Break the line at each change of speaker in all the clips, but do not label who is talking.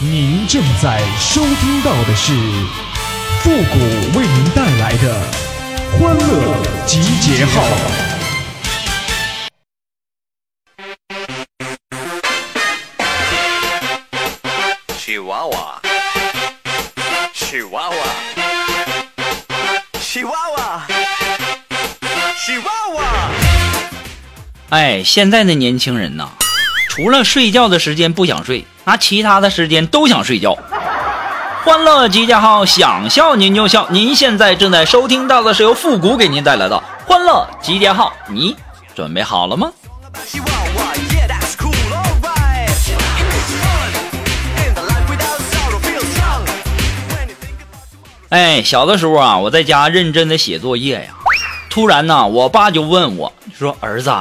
您正在收听到的是复古为您带来的欢乐集结号。
chihuahua chihuahua chihuahua chihuahua
哎，现在的年轻人呐，除了睡觉的时间不想睡，那其他的时间都想睡觉。欢乐集结号，想笑您就笑。您现在正在收听到的是由复古给您带来的欢乐集结号，你准备好了吗？哎，小的时候啊，我在家认真的写作业呀，突然呢，我爸就问我说：“儿子，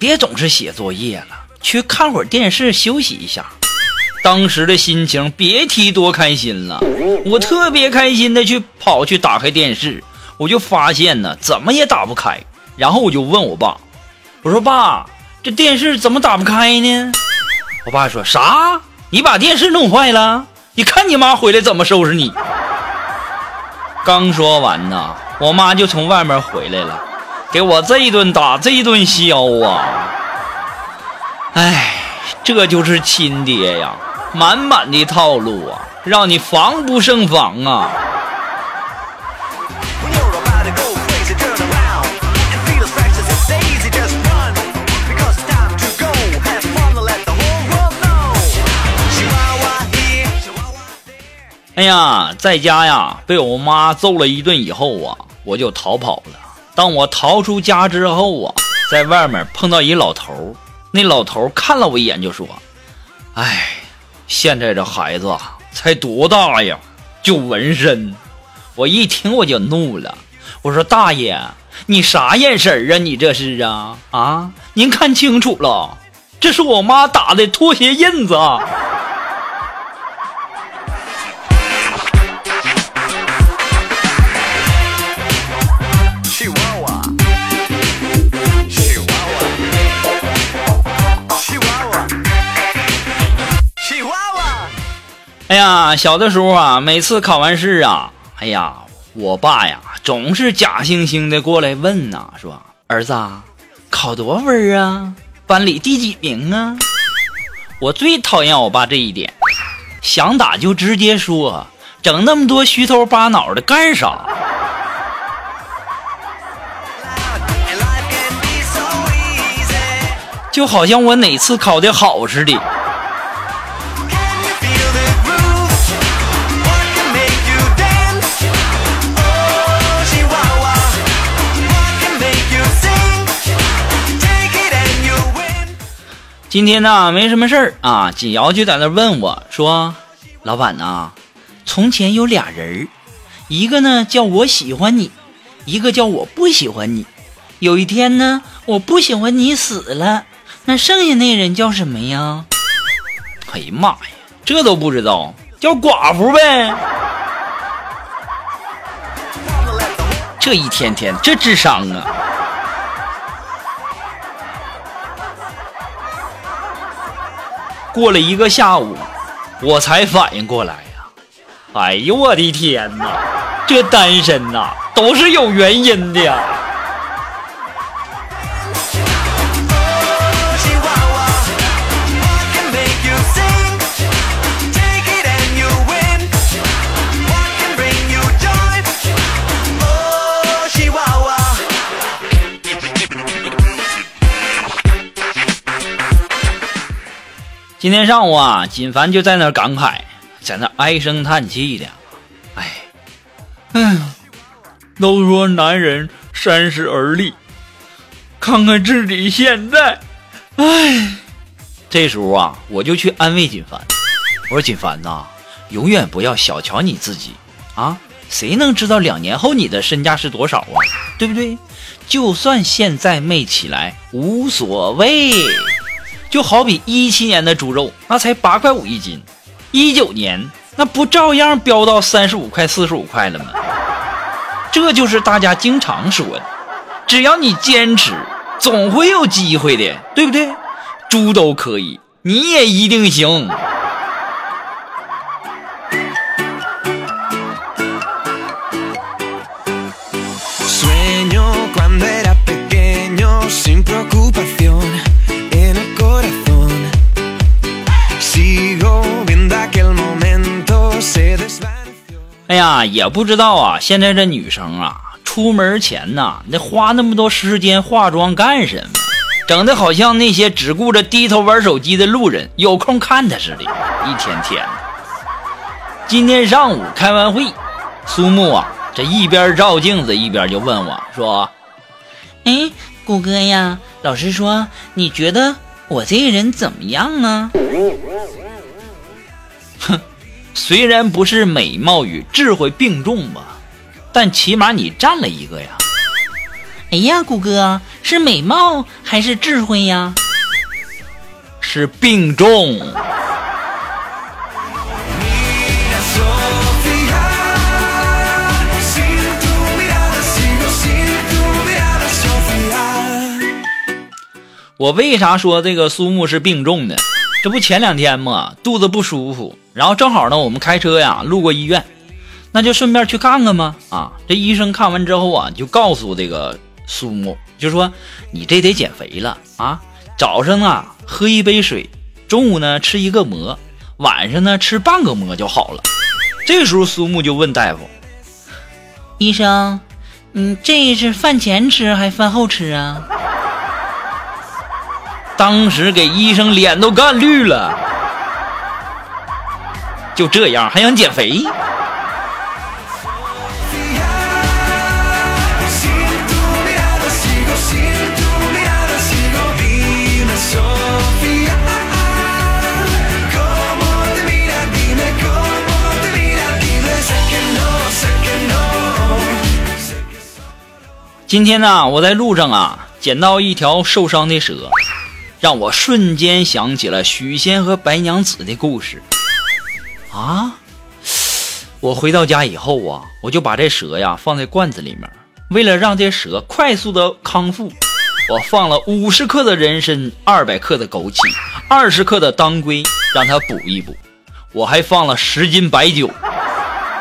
别总是写作业了，去看会儿电视休息一下。”当时的心情别提多开心了，我特别开心的去跑去打开电视，我就发现呢，怎么也打不开，然后我就问我爸，我说爸，这电视怎么打不开呢？我爸说啥？你把电视弄坏了？你看你妈回来怎么收拾你？刚说完呢，我妈就从外面回来了，给我这一顿打，这一顿削啊！哎，这就是亲爹呀，满满的套路啊，让你防不胜防啊。哎呀，在家呀，被我妈揍了一顿以后啊，我就逃跑了。当我逃出家之后啊，在外面碰到一老头。那老头看了我一眼就说：“哎，现在这孩子，才多大呀，就纹身。”我一听我就怒了，我说：“大爷，你啥眼神儿啊？你这是啊啊？您看清楚了，这是我妈打的拖鞋印子哎呀，小的时候啊，每次考完试啊，哎呀，我爸呀总是假惺惺的过来问呐、说儿子，考多分啊？班里第几名啊？我最讨厌我爸这一点，想打就直接说，整那么多虚头巴脑的干啥？就好像我哪次考的好似的。今天呢，没什么事儿啊，锦瑶就在那问我说：“老板呐，从前有俩人儿，一个呢叫我喜欢你，一个叫我不喜欢你。有一天呢，我不喜欢你死了，那剩下那人叫什么呀？哎呀妈呀，这都不知道，叫寡妇呗。这一天天这智商啊！过了一个下午，我才反应过来呀、哎呦我的天哪，这单身呐都是有原因的呀。今天上午啊，锦凡就在那儿感慨，在那唉声叹气的，哎，哎呀，都说男人三十而立，看看自己现在，哎，这时候啊，我就去安慰锦凡，我说锦凡呐，永远不要小瞧你自己啊，谁能知道两年后你的身价是多少啊？对不对？就算现在没起来，无所谓。就好比一七年的猪肉，那才八块五一斤，一九年那不照样飙到三十五块、四十五块了吗？这就是大家经常说的，只要你坚持，总会有机会的，对不对？猪都可以，你也一定行。哎呀，也不知道啊，现在这女生啊，出门前呐，那花那么多时间化妆干什么？整的好像那些只顾着低头玩手机的路人有空看她似的，一天天的。今天上午开完会，苏木啊，这一边照镜子一边就问我说：“
哎，谷歌呀，老师说你觉得我这个人怎么样啊？
虽然不是美貌与智慧并重吧，但起码你占了一个呀。
哎呀，谷哥是美貌还是智慧呀？
是并重。我为啥说这个苏木是病重的？这不前两天嘛，肚子不舒服，然后正好呢，我们开车呀路过医院，那就顺便去看看嘛。啊，这医生看完之后啊，就告诉这个苏木，就说你这得减肥了啊，早上啊喝一杯水，中午呢吃一个馍，晚上呢吃半个馍就好了。这时候苏木就问大夫，
医生，嗯，这是饭前吃还是饭后吃啊？
当时给医生脸都干绿了，就这样还想减肥？今天呢我在路上啊捡到一条受伤的蛇让我瞬间想起了许仙和白娘子的故事。啊！我回到家以后啊，我就把这蛇呀放在罐子里面，为了让这蛇快速的康复，我放了五十克的人参，二百克的枸杞，二十克的当归，让它补一补。我还放了十斤白酒，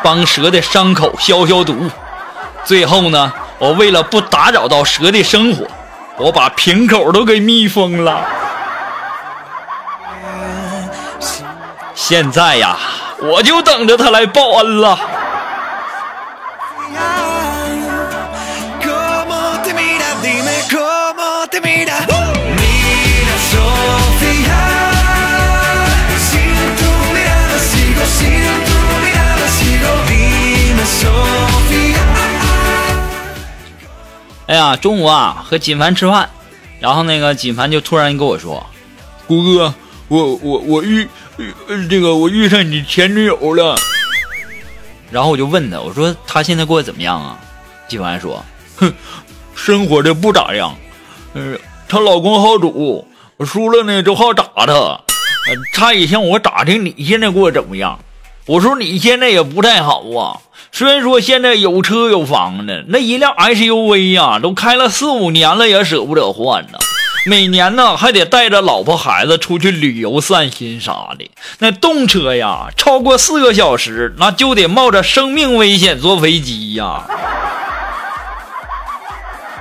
帮蛇的伤口消消毒。最后呢，我为了不打扰到蛇的生活，我把瓶口都给密封了。现在呀，我就等着他来报恩了。哎呀，中午啊和锦凡吃饭，然后那个锦凡就突然跟我说，郭哥，我我我遇。呃这个我遇上你前女友了。”然后我就问他，我说她现在过得怎么样啊？锦凡说：“哼，生活的不咋样，呃，她老公好赌，输了呢就好打她，呃，她也向我打听你现在过得怎么样。我说你现在也不太好啊，虽然说现在有车有房的，那一辆 SUV 呀、都开了四五年了，也舍不得换呢。每年呢还得带着老婆孩子出去旅游散心啥的。那动车呀，超过四个小时，那就得冒着生命危险坐飞机呀。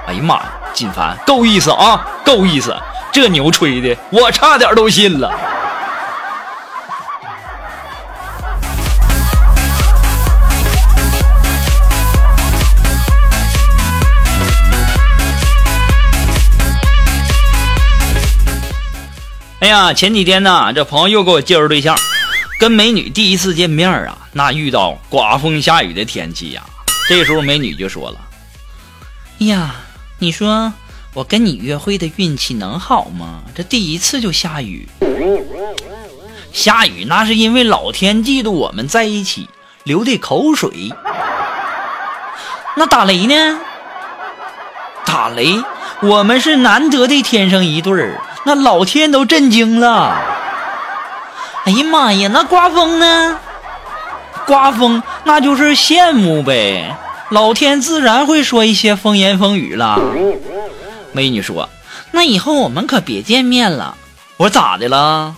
哎呀妈呀，锦凡够意思啊，够意思！这牛吹的，我差点都信了。呀，前几天呢，这朋友又给我介绍对象，跟美女第一次见面啊，那遇到刮风下雨的天气呀，这时候美女就说了。
呀，你说我跟你约会的运气能好吗？这第一次就下雨，
下雨那是因为老天嫉妒我们在一起流的口水。
那打雷呢？
打雷，我们是难得的天生一对儿，那老天都震惊了。
哎呀妈呀，那刮风呢？
刮风那就是羡慕呗，老天自然会说一些风言风语了。美女说
那以后我们可别见面了。：“
我说咋的了？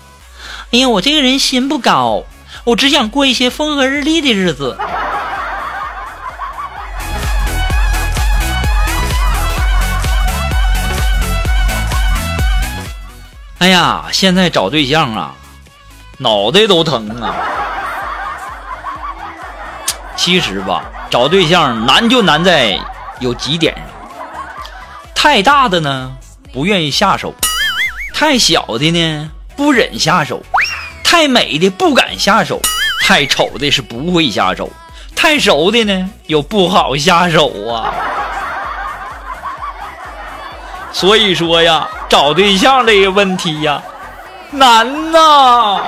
哎呀，我这个人心不高，我只想过一些风和日丽的日子。
哎呀，现在找对象啊，脑袋都疼啊。其实吧，找对象难就难在有几点上：太大的呢不愿意下手，太小的呢不忍下手，太美的不敢下手，太丑的是不会下手，太熟的呢又不好下手啊。所以说呀，找对象这个问题呀。难呐。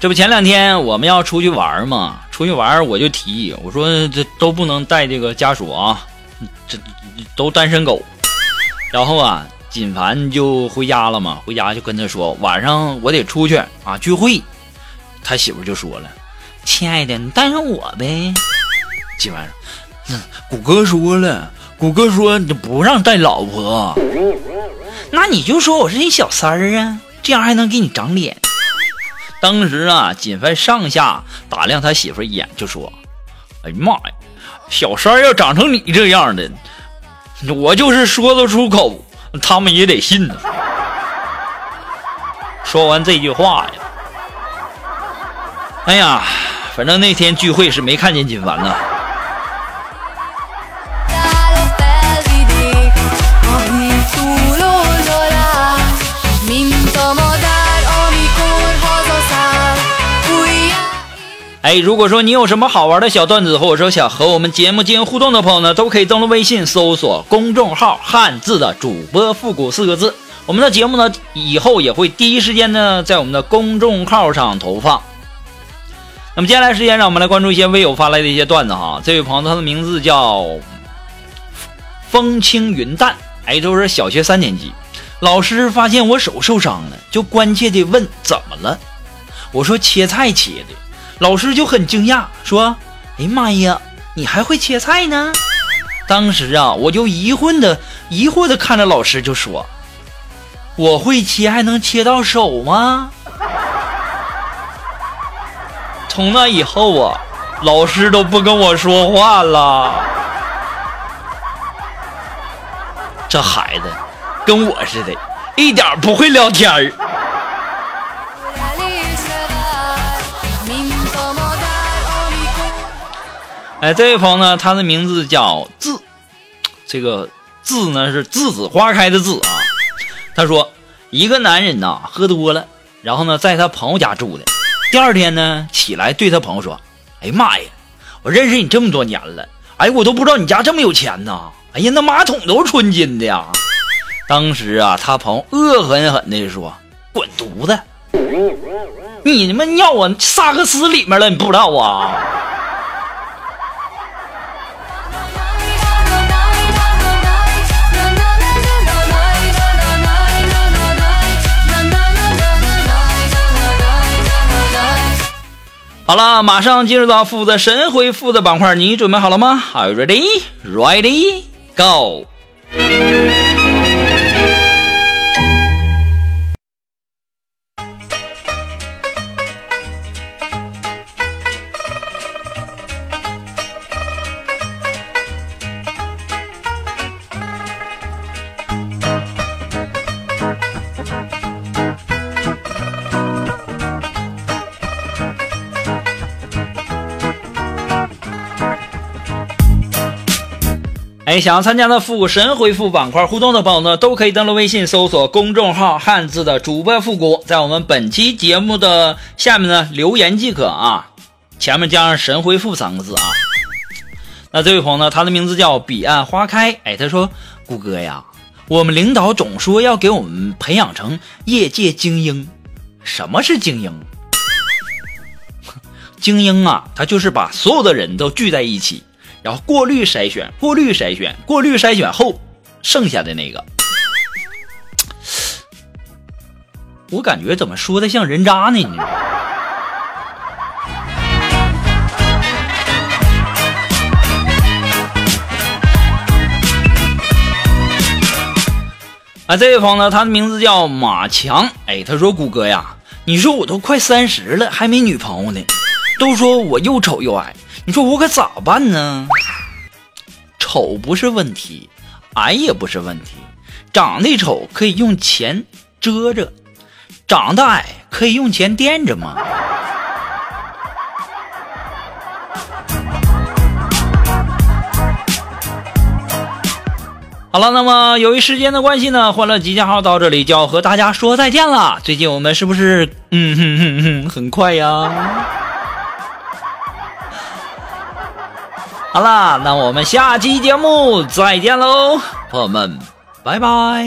这不前两天我们要出去玩儿嘛出去玩儿我就提议我说这都不能带这个家属啊。这都单身狗。然后啊，锦凡就回家了嘛，回家就跟他说，晚上我得出去啊聚会。他媳妇就说了，
亲爱的，你带上我呗。
锦凡说，谷歌说了，谷歌说你不让带老婆。
那你就说我是你小三儿啊，这样还能给你长脸。
当时啊，锦凡上下打量他媳妇一眼，就说：“哎呀妈呀，小三要长成你这样的，我就是说得出口，他们也得信呢。”说完这句话呀，哎呀，反正那天聚会是没看见金凡呐。哎，如果说你有什么好玩的小段子，或者说想和我们节目进行互动的朋友呢，都可以登录微信搜索公众号“汉字的主播复古”四个字。我们的节目呢，以后也会第一时间呢在我们的公众号上投放。那么接下来时间，让我们来关注一些微友发来的一些段子哈。这位朋友他的名字叫风轻云淡，哎，都是小学三年级。老师发现我手受伤了，就关切地问怎么了。我说切菜切的。老师就很惊讶，说：“哎妈呀，你还会切菜呢？”当时啊，我就疑惑的疑惑的看着老师，就说：“我会切，还能切到手吗？”从那以后啊，老师都不跟我说话了。这孩子跟我似的，一点不会聊天儿。哎，这位朋友呢，他的名字叫字，这个字呢是栀子花开的栀啊。他说，一个男人呐喝多了，然后呢在他朋友家住的，第二天呢起来对他朋友说：“哎呀妈呀，我认识你这么多年了，哎，我都不知道你家这么有钱呐！哎呀，那马桶都是纯金的呀！”当时啊，他朋友恶狠狠地说：“滚犊子！你他妈尿我萨克斯里面了，你不知道啊？”好了，马上进入到负责神回复的板块，你准备好了吗？Are you ready? Ready? Go! 哎，想要参加的复古神回复板块互动的朋友呢，都可以登录微信搜索公众号“汉字的主播复古”，在我们本期节目的下面呢留言即可啊，前面加上“神回复”三个字啊。那这位朋友呢，他的名字叫彼岸花开，哎，他说：“谷歌呀，我们领导总说要给我们培养成业界精英，什么是精英？精英啊，他就是把所有的人都聚在一起。”然后过滤筛选，过滤筛选，过滤筛选后剩下的那个，我感觉怎么说的像人渣呢？你。啊，这位朋友呢，他的名字叫马强，哎，他说谷歌呀，你说我都快三十了，还没女朋友呢，都说我又丑又矮，你说我可咋办呢？丑不是问题，矮也不是问题，长得丑可以用钱遮着，长得矮可以用钱垫着吗？好了，那么由于时间的关系呢，欢乐集结号到这里就要和大家说再见了。最近我们是不是嗯哼哼哼很快呀？好啦，那我们下期节目再见喽，朋友们，拜拜。